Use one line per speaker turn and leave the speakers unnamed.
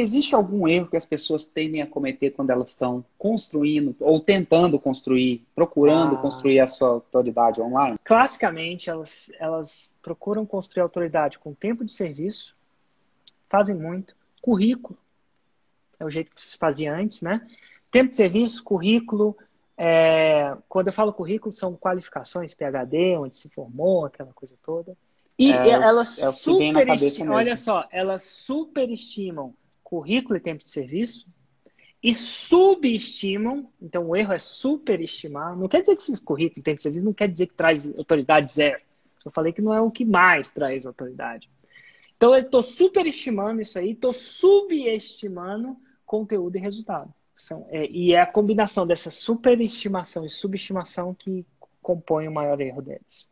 Existe algum erro que as pessoas tendem a cometer quando elas estão construindo ou tentando construir, procurando ah. construir a sua autoridade online?
Classicamente, elas, elas procuram construir autoridade com tempo de serviço, fazem muito, currículo, é o jeito que se fazia antes, né? Tempo de serviço, currículo. É... quando eu falo currículo, são qualificações, PHD, onde se formou, aquela coisa toda. E é, elas é superestimam, olha só, elas superestimam currículo e tempo de serviço e subestimam, então o erro é superestimar, não quer dizer que esses currículos e tempo de serviço não quer dizer que traz autoridade zero. Eu falei que não é o que mais traz autoridade. Então eu estou superestimando isso aí, estou subestimando conteúdo e resultado. São, é, e é a combinação dessa superestimação e subestimação que compõe o maior erro deles.